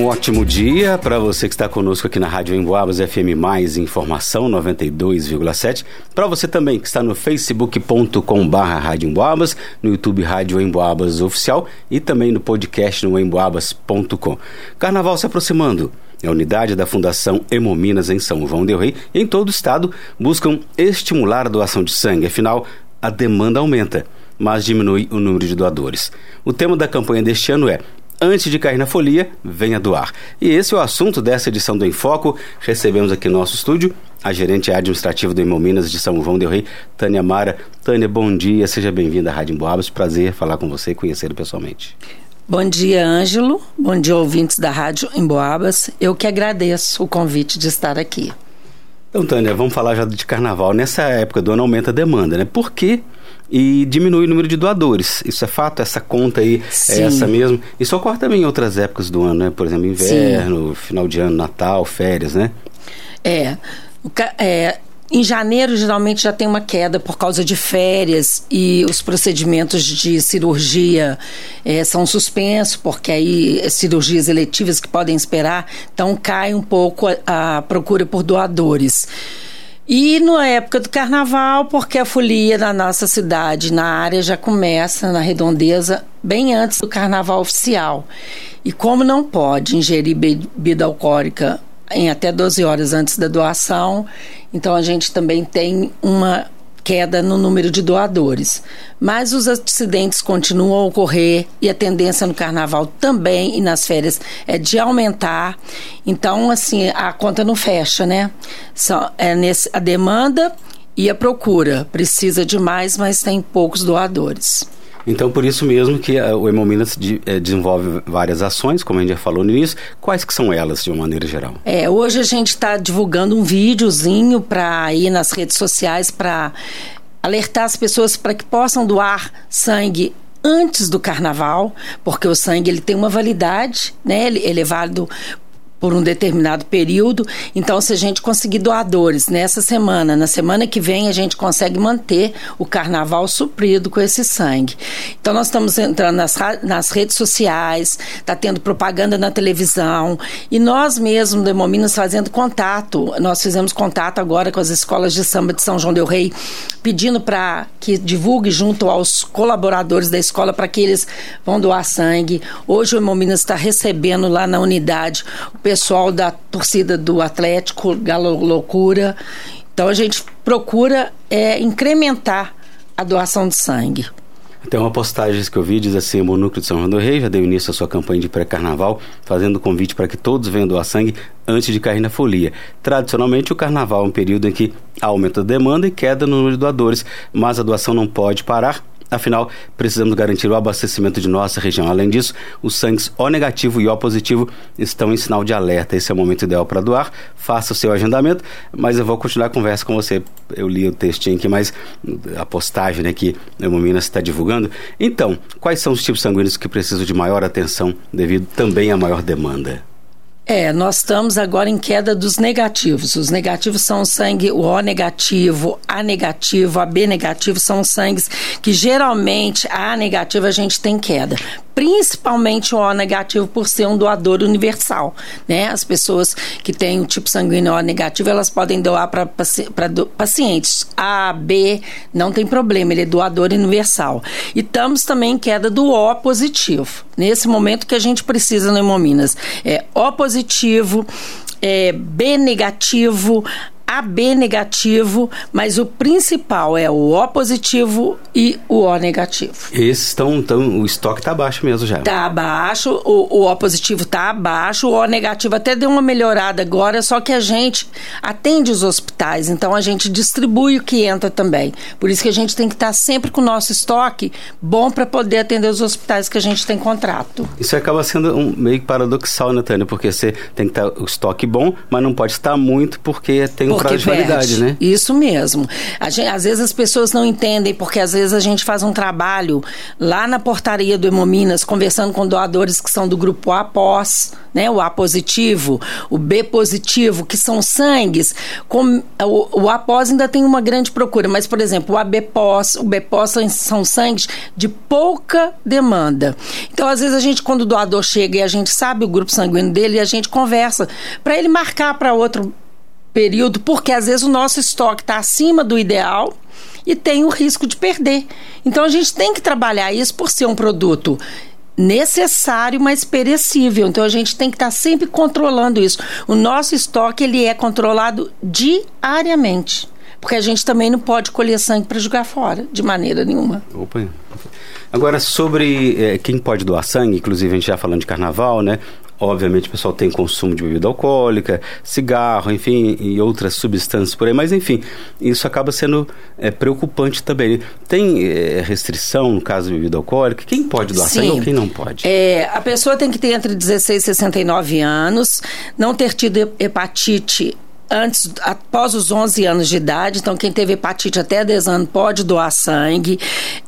Um ótimo dia para você que está conosco aqui na Rádio Emboabas FM Mais Informação 92,7. Para você também que está no facebook.com/barra Rádio Emboabas, no YouTube Rádio Emboabas Oficial e também no podcast no emboabas.com. Carnaval se aproximando. A unidade da Fundação Hemominas em São João del Rei em todo o estado buscam estimular a doação de sangue. Afinal, a demanda aumenta, mas diminui o número de doadores. O tema da campanha deste ano é Antes de cair na folia, venha doar. E esse é o assunto dessa edição do Enfoco. Recebemos aqui no nosso estúdio a gerente administrativa do Hemominas de São João del Rei, Tânia Mara. Tânia, bom dia, seja bem-vinda à Rádio Emboabas. Prazer falar com você e conhecê-lo pessoalmente. Bom dia, Ângelo. Bom dia, ouvintes da Rádio Emboabas. Eu que agradeço o convite de estar aqui. Então, Tânia, vamos falar já de carnaval. Nessa época do ano aumenta a demanda, né? Por que e diminui o número de doadores. Isso é fato? Essa conta aí é Sim. é essa mesmo? Isso ocorre também em outras épocas do ano, né? Por exemplo, inverno, Sim. final de ano, Natal, férias, né? É. é em janeiro, geralmente já tem uma queda por causa de férias e os procedimentos de cirurgia é, são suspensos, porque aí cirurgias eletivas que podem esperar, então cai um pouco a, a procura por doadores. E na época do carnaval, porque a folia na nossa cidade, na área, já começa na redondeza bem antes do carnaval oficial. E como não pode ingerir bebida alcoólica em até 12 horas antes da doação, então a gente também tem uma queda no número de doadores. Mas os acidentes continuam a ocorrer e a tendência no carnaval também e nas férias é de aumentar. Então, assim, a conta não fecha, né? Só, é nesse, a demanda e a procura. Precisa de mais, mas tem poucos doadores. Então, por isso mesmo que a, o Hemominas de, é, desenvolve várias ações, como a gente já falou no início. Quais que são elas, de uma maneira geral? É, hoje a gente está divulgando um videozinho para ir nas redes sociais para alertar as pessoas para que possam doar sangue antes do carnaval, porque o sangue ele tem uma validade, né? Ele, ele é válido por um determinado período. Então, se a gente conseguir doadores nessa semana, na semana que vem, a gente consegue manter o carnaval suprido com esse sangue. Então, nós estamos entrando nas, nas redes sociais, está tendo propaganda na televisão, e nós mesmos, do Hemominas, fazendo contato. Nós fizemos contato agora com as escolas de samba de São João Del Rei, pedindo para que divulgue junto aos colaboradores da escola para que eles vão doar sangue. Hoje o Hemominas está recebendo lá na unidade o pessoal da torcida do Atlético, Galo Loucura. Então a gente procura é, incrementar a doação de sangue. Tem uma postagem que eu vi, diz assim, o Núcleo de São João do Rei já deu início à sua campanha de pré-carnaval, fazendo convite para que todos venham doar sangue antes de cair na folia. Tradicionalmente, o carnaval é um período em que aumenta a demanda e queda no número de doadores, mas a doação não pode parar Afinal, precisamos garantir o abastecimento de nossa região. Além disso, os sangues O negativo e O positivo estão em sinal de alerta. Esse é o momento ideal para doar. Faça o seu agendamento, mas eu vou continuar a conversa com você. Eu li o textinho aqui, mas a postagem né, que o Hemominas está divulgando. Então, quais são os tipos sanguíneos que precisam de maior atenção devido também à maior demanda? É, nós estamos agora em queda dos negativos. Os negativos são o sangue, o O negativo, A negativo, a B negativo, são sangues que geralmente a A negativo a gente tem queda principalmente o O negativo por ser um doador universal, né? As pessoas que têm o tipo sanguíneo O negativo, elas podem doar para paci pacientes A, B, não tem problema, ele é doador universal. E estamos também em queda do O positivo. Nesse momento que a gente precisa no Hemominas, é O positivo, é B negativo, AB negativo, mas o principal é o O positivo e o O negativo. Esses estão, então, o estoque está baixo mesmo já. Está abaixo, o, o O positivo está abaixo, o O negativo até deu uma melhorada agora, só que a gente atende os hospitais, então a gente distribui o que entra também. Por isso que a gente tem que estar tá sempre com o nosso estoque bom para poder atender os hospitais que a gente tem contrato. Isso acaba sendo um meio paradoxal, né, Tânia? Porque você tem que estar tá o estoque bom, mas não pode estar muito porque tem um porque prazo de validade, né? Isso mesmo. Gente, às vezes as pessoas não entendem, porque às vezes a gente faz um trabalho lá na portaria do Hemominas, conversando com doadores que são do grupo A pós, né? O A positivo, o B positivo, que são sangues. Com, o, o A pós ainda tem uma grande procura, mas, por exemplo, o AB pós, o B pós são sangues de pouca demanda. Então, às vezes, a gente, quando o doador chega e a gente sabe o grupo sanguíneo dele, a gente conversa para ele marcar para outro período, porque às vezes o nosso estoque está acima do ideal e tem o risco de perder. Então a gente tem que trabalhar isso por ser um produto necessário, mas perecível. Então a gente tem que estar tá sempre controlando isso. O nosso estoque ele é controlado diariamente. Porque a gente também não pode colher sangue para jogar fora, de maneira nenhuma. Opa. Agora, sobre é, quem pode doar sangue, inclusive a gente já falando de carnaval, né? Obviamente o pessoal tem consumo de bebida alcoólica, cigarro, enfim, e outras substâncias por aí, mas enfim, isso acaba sendo é, preocupante também. Tem é, restrição no caso de bebida alcoólica? Quem pode doar sangue ou quem não pode? É, a pessoa tem que ter entre 16 e 69 anos, não ter tido hepatite antes, após os 11 anos de idade. Então, quem teve hepatite até 10 anos pode doar sangue.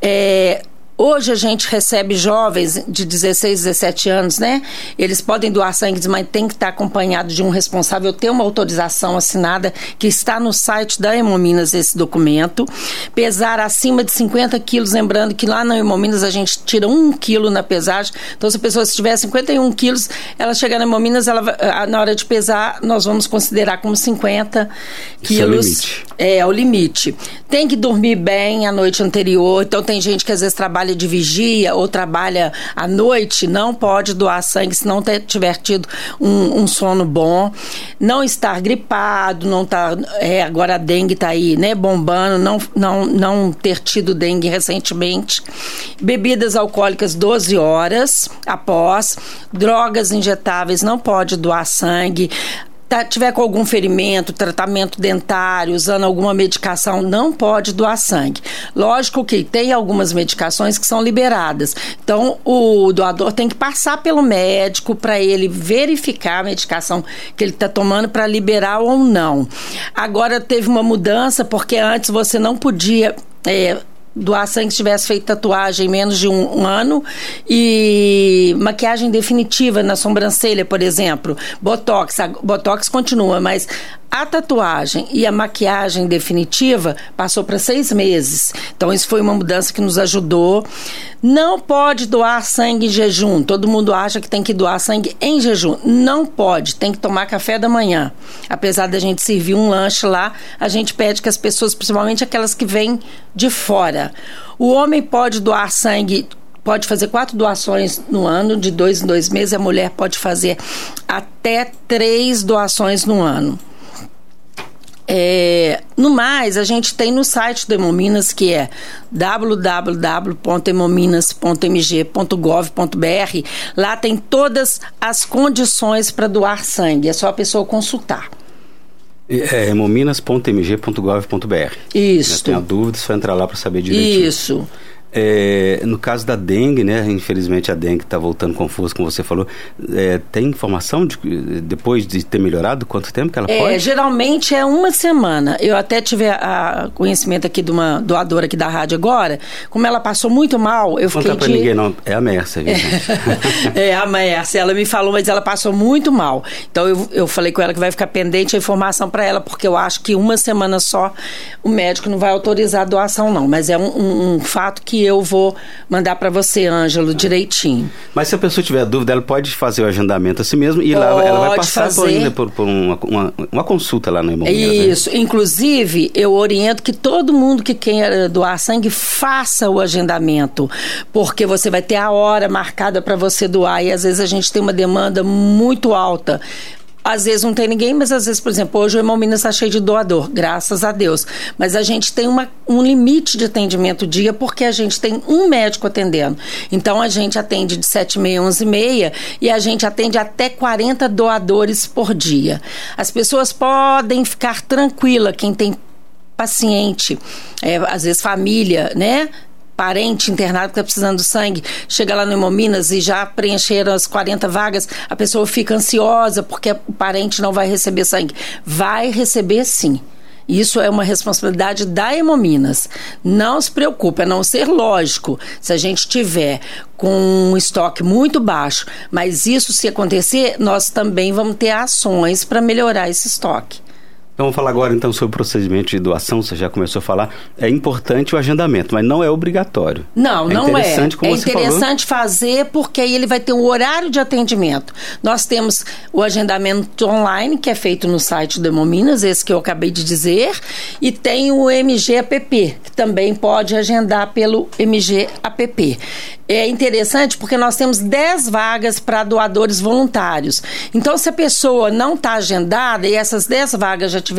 É, Hoje a gente recebe jovens de 16, 17 anos, né? Eles podem doar sangue, mas tem que estar acompanhado de um responsável, ter uma autorização assinada que está no site da Hemominas esse documento. Pesar acima de 50 quilos, lembrando que lá na Hemominas a gente tira um quilo na pesagem. Então, se a pessoa tiver 51 quilos, ela chegar na Hemominas, ela, na hora de pesar, nós vamos considerar como 50 quilos. Esse é, o limite. É o limite. Tem que dormir bem a noite anterior. Então, tem gente que às vezes trabalha de vigia ou trabalha à noite não pode doar sangue se não tiver tido um, um, sono bom. Não estar gripado, não tá, é, agora a dengue está aí, né, bombando, não, não, não ter tido dengue recentemente. Bebidas alcoólicas 12 horas após. Drogas injetáveis não pode doar sangue tá, tiver com algum ferimento, tratamento dentário, usando alguma medicação, não pode doar sangue. Lógico que tem algumas medicações que são liberadas. Então, o doador tem que passar pelo médico para ele verificar a medicação que ele está tomando para liberar ou não. Agora, teve uma mudança, porque antes você não podia. É, doar sangue se tivesse feito tatuagem em menos de um, um, ano. E maquiagem definitiva na sobrancelha, por exemplo, botox, a botox continua, mas a tatuagem e a maquiagem definitiva passou para seis meses. Então, isso foi uma mudança que nos ajudou. Não pode doar sangue em jejum. Todo mundo acha que tem que doar sangue em jejum. Não pode. Tem que tomar café da manhã. Apesar da gente servir um lanche lá, a gente pede que as pessoas, principalmente aquelas que vêm de fora. O homem pode doar sangue pode fazer quatro doações no ano, de dois em dois meses. A mulher pode fazer até três doações no ano. É, no mais, a gente tem no site do Hemominas, que é www.hemominas.mg.gov.br. Lá tem todas as condições para doar sangue. É só a pessoa consultar. É hemominas.mg.gov.br. Isso. Tem a dúvida, só entrar lá para saber direitinho. Isso. É, no caso da dengue, né? Infelizmente a dengue está voltando confusa, como você falou. É, tem informação de, depois de ter melhorado quanto tempo que ela é, pode? Geralmente é uma semana. Eu até tive a, a conhecimento aqui de uma doadora aqui da rádio agora. Como ela passou muito mal, eu fiquei. Não tá de... ninguém, não. É a viu, é, a Mércia. Ela me falou, mas ela passou muito mal. Então eu, eu falei com ela que vai ficar pendente a informação para ela, porque eu acho que uma semana só o médico não vai autorizar a doação, não. Mas é um, um, um fato que eu vou mandar para você, Ângelo, direitinho. Mas se a pessoa tiver dúvida, ela pode fazer o agendamento a si mesmo e lá ela vai passar fazer. por, ainda por, por uma, uma, uma, consulta lá no Hemominas. Né? Isso. Né? Inclusive, eu oriento que todo mundo que quer doar sangue faça o agendamento, porque você vai ter a hora marcada para você doar e às vezes a gente tem uma demanda muito alta às vezes não tem ninguém, mas às vezes, por exemplo, hoje o Irmão Minas está cheio de doador, graças a Deus. Mas a gente tem uma, um limite de atendimento dia porque a gente tem um médico atendendo. Então a gente atende de 7 e meia a 11 e meia e a gente atende até 40 doadores por dia. As pessoas podem ficar tranquila, quem tem paciente, é, às vezes família, né? Parente internado que está precisando de sangue, chega lá no Hemominas e já preencheram as 40 vagas, a pessoa fica ansiosa porque o parente não vai receber sangue. Vai receber sim. Isso é uma responsabilidade da Hemominas. Não se preocupe, a não ser lógico, se a gente tiver com um estoque muito baixo, mas isso se acontecer, nós também vamos ter ações para melhorar esse estoque. Então, vamos falar agora então sobre o procedimento de doação, você já começou a falar. É importante o agendamento, mas não é obrigatório. Não, é não é. Como é interessante falou. fazer porque aí ele vai ter um horário de atendimento. Nós temos o agendamento online, que é feito no site do Hemominas, esse que eu acabei de dizer, e tem o MGAPP, que também pode agendar pelo MGAPP é interessante porque nós temos 10 vagas para doadores voluntários. Então, se a pessoa não está agendada e essas 10 vagas já tiver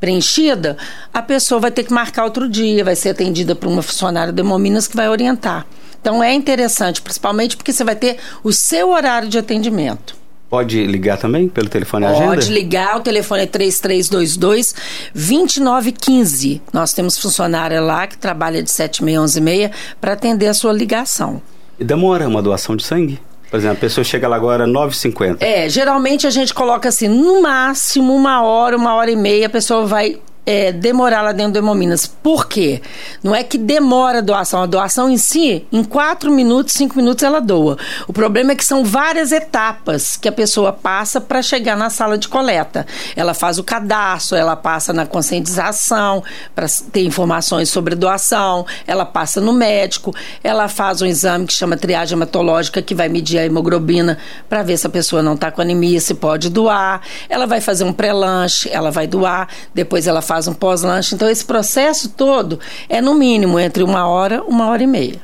preenchida, a pessoa vai ter que marcar outro dia, vai ser atendida por uma funcionária de Hemominas que vai orientar. Então é interessante, principalmente porque você vai ter o seu horário de atendimento. Pode ligar também pelo telefone Pode agenda? Pode ligar, o telefone é 3322 2915. Nós temos funcionária lá que trabalha de 7 h 11 h para atender a sua ligação. E demora uma doação de sangue? Por exemplo, a pessoa chega lá agora 9h50. É, geralmente a gente coloca assim, no máximo uma hora, uma hora e meia, a pessoa vai é, demorar lá dentro do Hemominas. Por quê? Não é que demora a doação. A doação em si, em quatro minutos, cinco minutos, ela doa. O problema é que são várias etapas que a pessoa passa para chegar na sala de coleta. Ela faz o cadastro, ela passa na conscientização para ter informações sobre doação, ela passa no médico, ela faz um exame que chama triagem hematológica, que vai medir a hemoglobina para ver se a pessoa não está com anemia, se pode doar. Ela vai fazer um pré-lanche, ela vai doar, depois ela faz faz um pós-lanche. Então, esse processo todo é, no mínimo, entre uma hora uma hora e meia.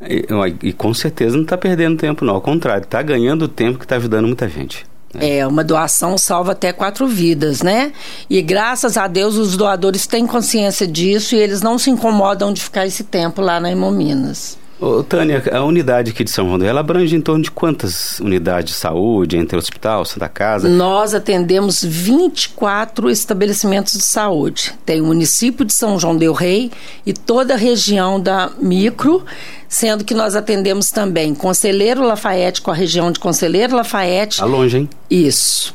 E, e com certeza não está perdendo tempo, não. Ao contrário, está ganhando tempo que está ajudando muita gente. Né? É, uma doação salva até quatro vidas, né? E graças a Deus os doadores têm consciência disso e eles não se incomodam de ficar esse tempo lá na Hemominas. Ô, Tânia, a unidade aqui de São João ela abrange em torno de quantas unidades de saúde, entre hospital, Santa Casa? Nós atendemos 24 estabelecimentos de saúde. Tem o município de São João del Rei e toda a região da micro, sendo que nós atendemos também Conselheiro Lafayette com a região de Conselheiro Lafayette. Tá longe, hein? Isso.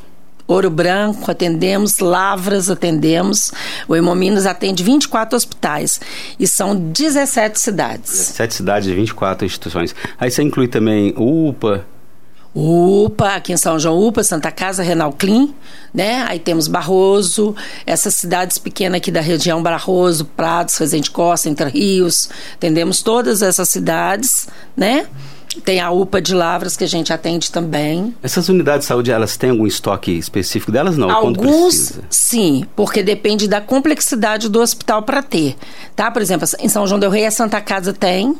Ouro Branco atendemos, Lavras atendemos, o Hemominas atende 24 hospitais e são 17 cidades. 17 cidades e 24 instituições. Aí você inclui também UPA, UPA, aqui em São João, UPA, Santa Casa, Renal Clean, né? Aí temos Barroso, essas cidades pequenas aqui da região, Barroso, Prados, Resende Costa, Entre Rios, atendemos todas essas cidades, né? Tem a UPA de Lavras que a gente atende também. Essas unidades de saúde, elas têm algum estoque específico delas? Não, Alguns, sim, porque depende da complexidade do hospital para ter. Tá? Por exemplo, em São João del Rei, a Santa Casa tem,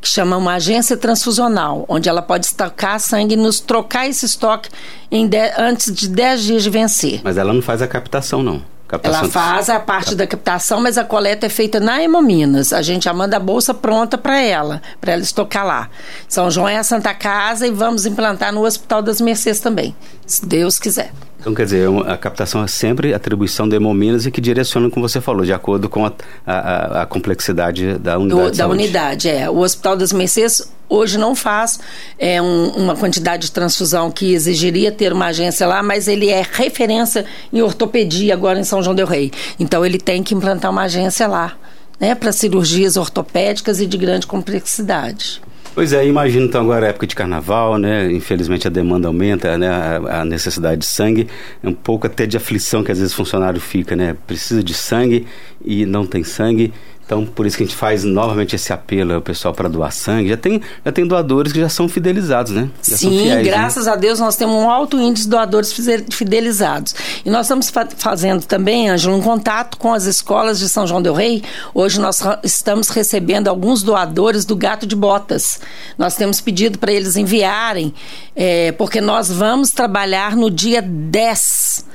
que chama uma agência transfusional, onde ela pode estocar sangue e nos trocar esse estoque de, antes de 10 dias de vencer. Mas ela não faz a captação, não. Captação ela faz a parte da captação, mas a coleta é feita na Hemominas. A gente já manda a bolsa pronta para ela, para ela estocar lá. São João é a Santa Casa e vamos implantar no Hospital das Mercês também, se Deus quiser. Então, quer dizer, a captação é sempre atribuição da Hemominas e que direciona, como você falou, de acordo com a, a, a complexidade da unidade. Do, da unidade, é. O Hospital das Mercês hoje não faz é, um, uma quantidade de transfusão que exigiria ter uma agência lá, mas ele é referência em ortopedia agora em São João del Rei. Então, ele tem que implantar uma agência lá, né, para cirurgias ortopédicas e de grande complexidade. Pois é, imagino então agora a época de carnaval, né? Infelizmente a demanda aumenta, né? A, a, necessidade de sangue, é um pouco até de aflição que às vezes o funcionário fica, né? Precisa de sangue e não tem sangue. Então, por isso que a gente faz novamente esse apelo ao pessoal para doar sangue. Já tem, já tem doadores que já são fidelizados, né? Já Sim, fiéis, né? graças né? a Deus nós temos um alto índice de doadores fidelizados. E nós estamos fa fazendo também, Ângelo, um contato com as escolas de São João del Rei. Hoje nós estamos recebendo alguns doadores do Gato de Botas. Nós temos pedido para eles enviarem, é, porque nós vamos trabalhar no dia 10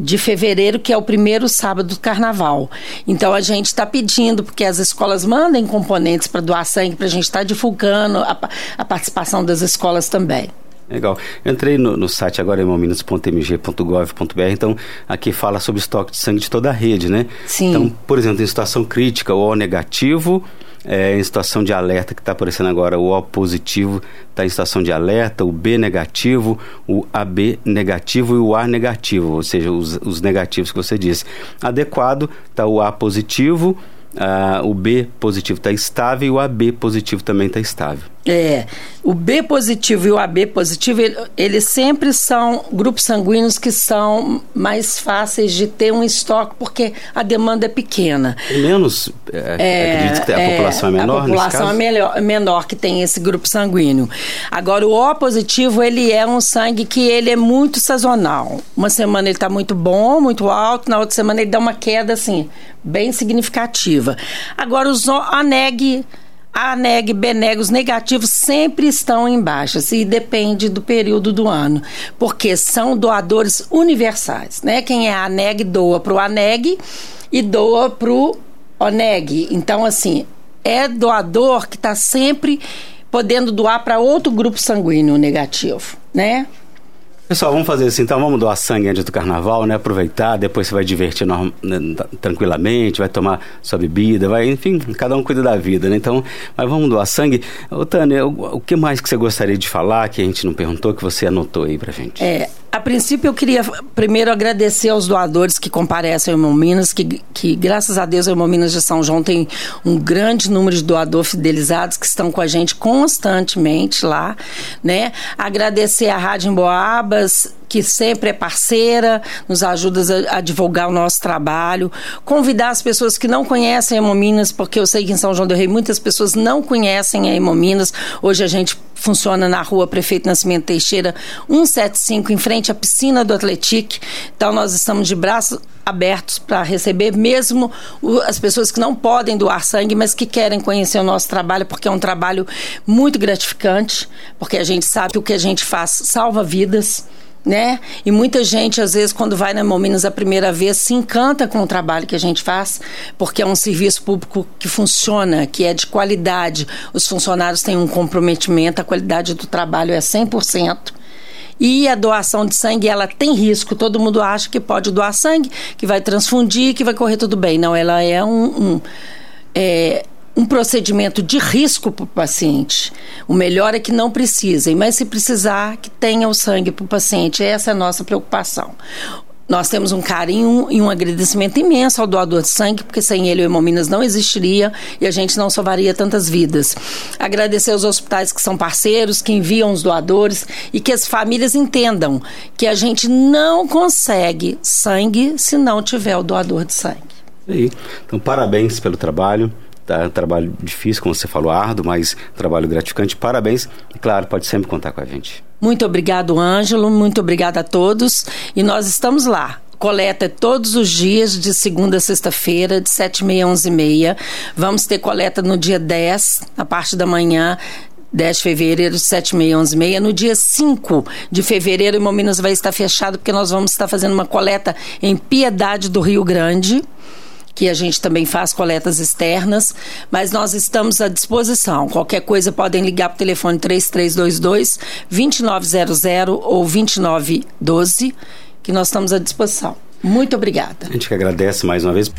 de fevereiro, que é o primeiro sábado do carnaval. Então a gente está pedindo, porque as escolas mandem componentes para doar sangue, para a gente estar tá divulgando a, a, participação das escolas também. Legal. Eu entrei no, no site agora, hemominas.mg.gov.br, então aqui fala sobre estoque de sangue de toda a rede, né? Sim. Então, por exemplo, em situação crítica, o O negativo, é, em situação de alerta, que está aparecendo agora, o O positivo está em situação de alerta, o B negativo, o AB negativo e o A negativo, ou seja, os, os negativos que você disse. Adequado está o A positivo, Uh, o B positivo está estável e o AB positivo também está estável. É, o B positivo e o AB positivo, eles sempre são grupos sanguíneos que são mais fáceis de ter um estoque porque a demanda é pequena. E menos, é, é, acredito que a é, população é menor A população é melhor, menor que tem esse grupo sanguíneo. Agora, o O positivo, ele é um sangue que ele é muito sazonal. Uma semana ele está muito bom, muito alto, na outra semana ele dá uma queda, assim, bem significativa. Agora, os ANEG a neg, beneg, os negativos sempre estão em baixas e depende do período do ano, porque são doadores universais, né? Quem é ANEG doa para o ANEG e doa para o ONEG. Então, assim, é doador que está sempre podendo doar para outro grupo sanguíneo negativo, né? Pessoal, vamos fazer assim, então vamos doar sangue antes do carnaval, né? Aproveitar, depois você vai divertir. Né, tranquilamente, vai tomar sua bebida, vai, enfim, cada um cuida da vida, né? Então, mas vamos doar sangue. Ô, Tânia, o, o que mais que você gostaria de falar que a gente não perguntou, que você anotou aí pra gente? É, a princípio, eu queria primeiro agradecer aos doadores que comparecem ao Hemominas, que, que graças a Deus o Hemominas de São João tem um grande número de doadores fidelizados que estão com a gente constantemente lá, né? Agradecer a Rádio Emboabas, que sempre é parceira, nos ajuda a, a, divulgar o nosso trabalho. Convidar as pessoas que não conhecem a Hemominas, porque eu sei que em São João do Rei muitas pessoas não conhecem a Hemominas. Hoje a gente funciona na rua Prefeito Nascimento Teixeira, 175, em frente à piscina do Atletique. Então nós estamos de braços abertos para receber mesmo as pessoas que não podem doar sangue, mas que querem conhecer o nosso trabalho, porque é um trabalho muito gratificante, porque a gente sabe que o que a gente faz salva vidas né? E muita gente, às vezes, quando vai na Hemominas a primeira vez, se encanta com o trabalho que a gente faz, porque é um serviço público que funciona, que é de qualidade. Os funcionários têm um comprometimento, a qualidade do trabalho é 100%. E a doação de sangue, ela tem risco. Todo mundo acha que pode doar sangue, que vai transfundir, que vai correr tudo bem. Não, ela é um, um é, um procedimento de risco para o paciente. O melhor é que não precisem, mas se precisar, que tenha o sangue para o paciente. Essa é a nossa preocupação. Nós temos um carinho e um agradecimento imenso ao doador de sangue, porque sem ele o Hemominas não existiria e a gente não salvaria tantas vidas. Agradecer aos hospitais que são parceiros, que enviam os doadores e que as famílias entendam que a gente não consegue sangue se não tiver o doador de sangue. Então, parabéns pelo trabalho. Tá? Um trabalho difícil, como você falou, árduo, mas trabalho gratificante. Parabéns. E claro, pode sempre contar com a gente. Muito obrigado, Ângelo. Muito obrigada a todos. E nós estamos lá coleta todos os dias, de segunda a sexta-feira, de 7 e meia a 11 e meia. Vamos ter coleta no dia 10, na parte da manhã, 10 de fevereiro, 7 e meia, 11 e meia. No dia 5 de fevereiro, o Mominas vai estar fechado, porque nós vamos estar fazendo uma coleta em Piedade do Rio Grande que a gente também faz coletas externas, mas nós estamos à disposição. Qualquer coisa podem ligar para o telefone 3322 2900 ou 2912, que nós estamos à disposição. Muito obrigada. A gente que agradece mais uma vez.